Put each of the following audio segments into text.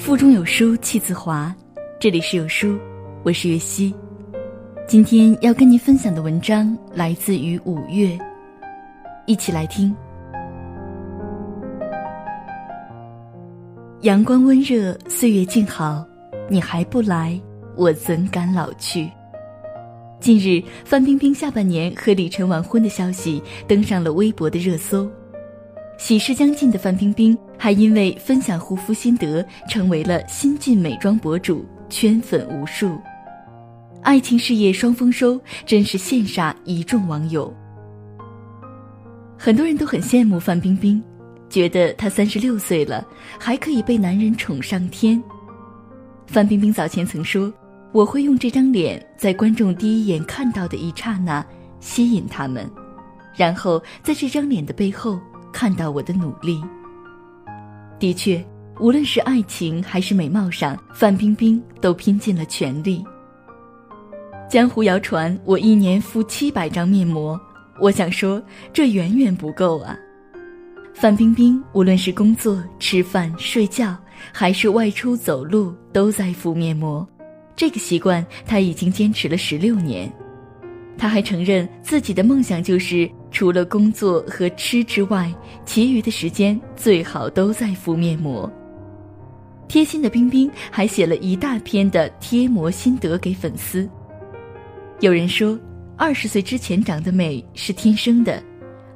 腹中有书气自华，这里是有书，我是月溪。今天要跟您分享的文章来自于五月，一起来听。阳光温热，岁月静好，你还不来，我怎敢老去？近日，范冰冰下半年和李晨完婚的消息登上了微博的热搜。喜事将近的范冰冰，还因为分享护肤心得，成为了新晋美妆博主，圈粉无数。爱情事业双丰收，真是羡煞一众网友。很多人都很羡慕范冰冰，觉得她三十六岁了，还可以被男人宠上天。范冰冰早前曾说：“我会用这张脸，在观众第一眼看到的一刹那吸引他们，然后在这张脸的背后。”看到我的努力。的确，无论是爱情还是美貌上，范冰冰都拼尽了全力。江湖谣传我一年敷七百张面膜，我想说这远远不够啊。范冰冰无论是工作、吃饭、睡觉，还是外出走路，都在敷面膜。这个习惯她已经坚持了十六年。她还承认自己的梦想就是。除了工作和吃之外，其余的时间最好都在敷面膜。贴心的冰冰还写了一大篇的贴膜心得给粉丝。有人说，二十岁之前长得美是天生的，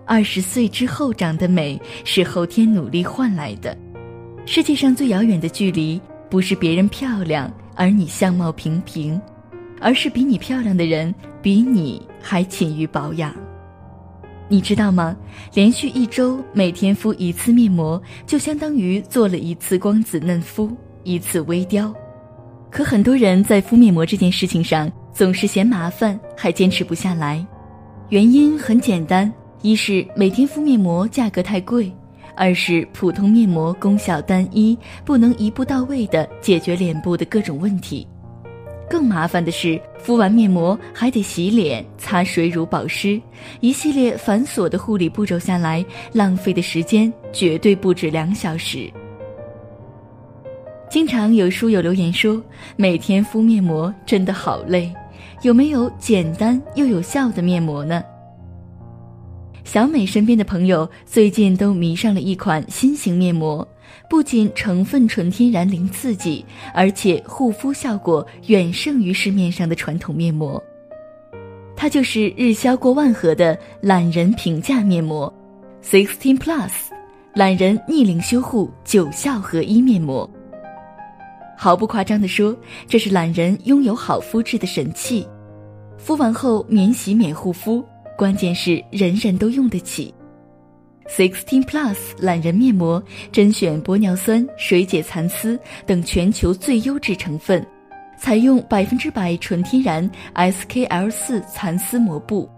二十岁之后长得美是后天努力换来的。世界上最遥远的距离，不是别人漂亮而你相貌平平，而是比你漂亮的人比你还勤于保养。你知道吗？连续一周每天敷一次面膜，就相当于做了一次光子嫩肤，一次微雕。可很多人在敷面膜这件事情上总是嫌麻烦，还坚持不下来。原因很简单：一是每天敷面膜价格太贵；二是普通面膜功效单一，不能一步到位的解决脸部的各种问题。更麻烦的是，敷完面膜还得洗脸、擦水乳、保湿，一系列繁琐的护理步骤下来，浪费的时间绝对不止两小时。经常有书友留言说，每天敷面膜真的好累，有没有简单又有效的面膜呢？小美身边的朋友最近都迷上了一款新型面膜。不仅成分纯天然零刺激，而且护肤效果远胜于市面上的传统面膜。它就是日销过万盒的懒人平价面膜，Sixteen Plus，懒人逆龄修护九效合一面膜。毫不夸张地说，这是懒人拥有好肤质的神器。敷完后免洗免护肤，关键是人人都用得起。Sixteen Plus 懒人面膜甄选玻尿酸、水解蚕丝等全球最优质成分，采用百分之百纯天然 SKL 四蚕丝膜布，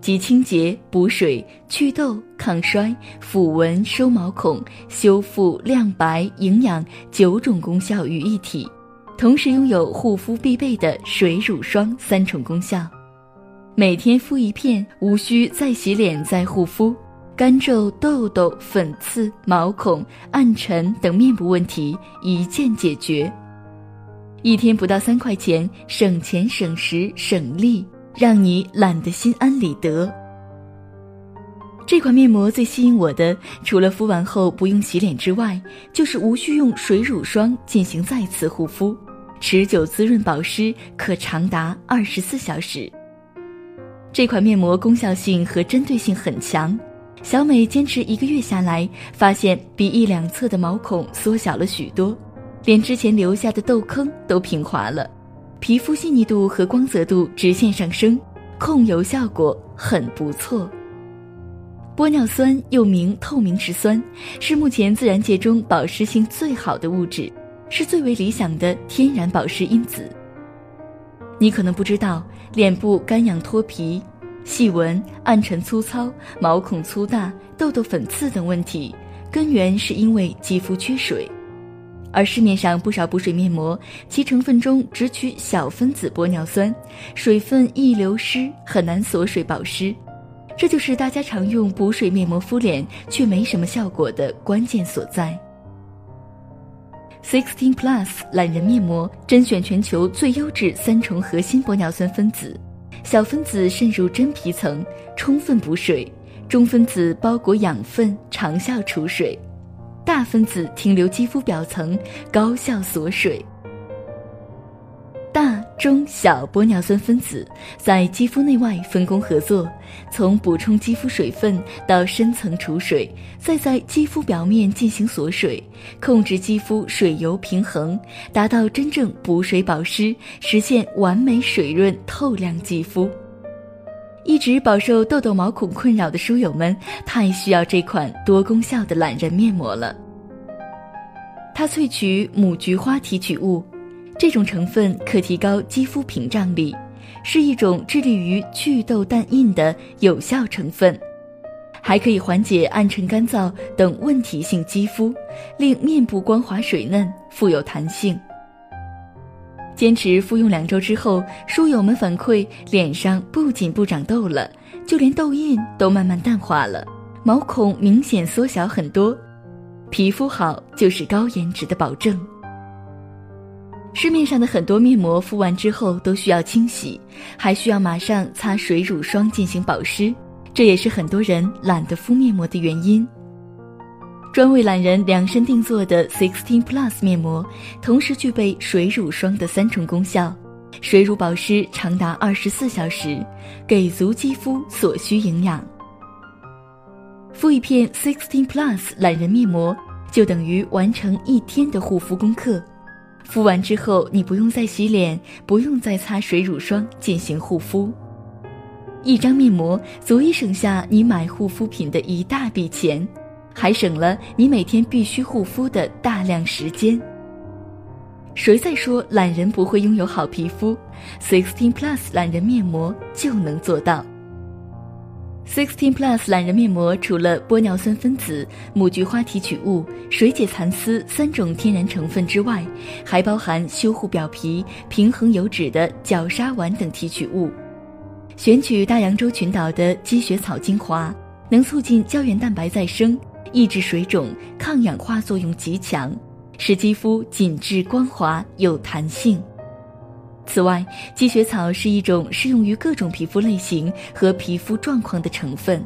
集清洁、补水、祛痘、抗衰、抚纹、收毛孔、修复、亮白、营养九种功效于一体，同时拥有护肤必备的水乳霜三重功效，每天敷一片，无需再洗脸再护肤。干皱、痘痘、粉刺、毛孔、暗沉等面部问题一键解决，一天不到三块钱，省钱省时省力，让你懒得心安理得。这款面膜最吸引我的，除了敷完后不用洗脸之外，就是无需用水乳霜进行再次护肤，持久滋润保湿，可长达二十四小时。这款面膜功效性和针对性很强。小美坚持一个月下来，发现鼻翼两侧的毛孔缩小了许多，连之前留下的痘坑都平滑了，皮肤细腻度和光泽度直线上升，控油效果很不错。玻尿酸又名透明质酸，是目前自然界中保湿性最好的物质，是最为理想的天然保湿因子。你可能不知道，脸部干痒脱皮。细纹、暗沉、粗糙、毛孔粗大、痘痘、粉刺等问题，根源是因为肌肤缺水。而市面上不少补水面膜，其成分中只取小分子玻尿酸，水分易流失，很难锁水保湿。这就是大家常用补水面膜敷脸却没什么效果的关键所在。Sixteen Plus 懒人面膜甄选全球最优质三重核心玻尿酸分子，小分子渗入真皮层，充分补水；中分子包裹养分，长效储水；大分子停留肌肤表层，高效锁水。中小玻尿酸分子在肌肤内外分工合作，从补充肌肤水分到深层储水，再在肌肤表面进行锁水，控制肌肤水油平衡，达到真正补水保湿，实现完美水润透亮肌肤。一直饱受痘痘毛孔困扰的书友们，太需要这款多功效的懒人面膜了。它萃取母菊花提取物。这种成分可提高肌肤屏障力，是一种致力于祛痘淡印的有效成分，还可以缓解暗沉干燥等问题性肌肤，令面部光滑水嫩、富有弹性。坚持服用两周之后，书友们反馈脸上不仅不长痘了，就连痘印都慢慢淡化了，毛孔明显缩小很多。皮肤好就是高颜值的保证。市面上的很多面膜敷完之后都需要清洗，还需要马上擦水乳霜进行保湿，这也是很多人懒得敷面膜的原因。专为懒人量身定做的 Sixteen Plus 面膜，同时具备水乳霜的三重功效，水乳保湿长达二十四小时，给足肌肤所需营养。敷一片 Sixteen Plus 懒人面膜，就等于完成一天的护肤功课。敷完之后，你不用再洗脸，不用再擦水乳霜进行护肤，一张面膜足以省下你买护肤品的一大笔钱，还省了你每天必须护肤的大量时间。谁在说懒人不会拥有好皮肤？Sixteen Plus 懒人面膜就能做到。Sixteen Plus 懒人面膜除了玻尿酸分子、母菊花提取物、水解蚕丝三种天然成分之外，还包含修护表皮、平衡油脂的角鲨烷等提取物。选取大洋洲群岛的积雪草精华，能促进胶原蛋白再生，抑制水肿，抗氧化作用极强，使肌肤紧致光滑有弹性。此外，积雪草是一种适用于各种皮肤类型和皮肤状况的成分，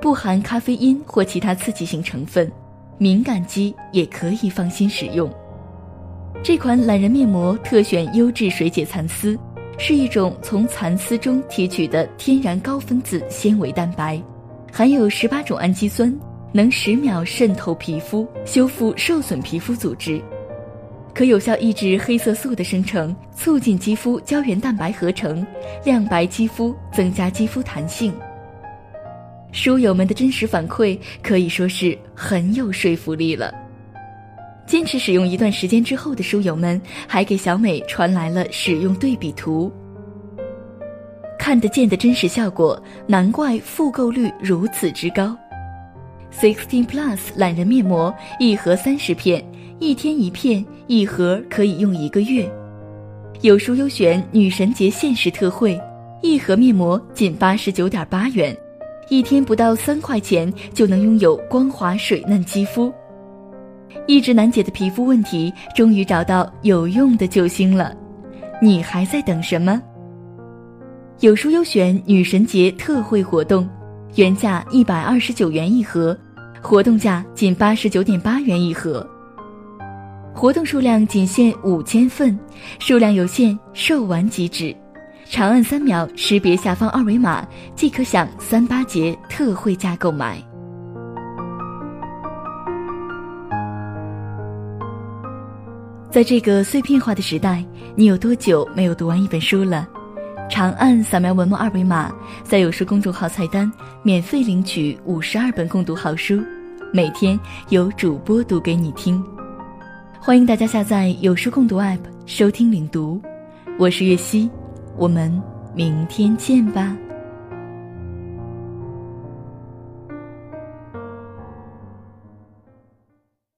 不含咖啡因或其他刺激性成分，敏感肌也可以放心使用。这款懒人面膜特选优质水解蚕丝，是一种从蚕丝中提取的天然高分子纤维蛋白，含有十八种氨基酸，能十秒渗透皮肤，修复受损皮肤组织。可有效抑制黑色素的生成，促进肌肤胶原蛋白合成，亮白肌肤，增加肌肤弹性。书友们的真实反馈可以说是很有说服力了。坚持使用一段时间之后的书友们，还给小美传来了使用对比图，看得见的真实效果，难怪复购率如此之高。Sixteen Plus 懒人面膜一盒三十片。一天一片，一盒可以用一个月。有书优选女神节限时特惠，一盒面膜仅八十九点八元，一天不到三块钱就能拥有光滑水嫩肌肤。一直难解的皮肤问题，终于找到有用的救星了。你还在等什么？有书优选女神节特惠活动，原价一百二十九元一盒，活动价仅八十九点八元一盒。活动数量仅限五千份，数量有限，售完即止。长按三秒识别下方二维码，即可享三八节特惠价购买。在这个碎片化的时代，你有多久没有读完一本书了？长按扫描文末二维码，在有书公众号菜单免费领取五十二本共读好书，每天有主播读给你听。欢迎大家下载有书共读 App 收听领读，我是月溪，我们明天见吧。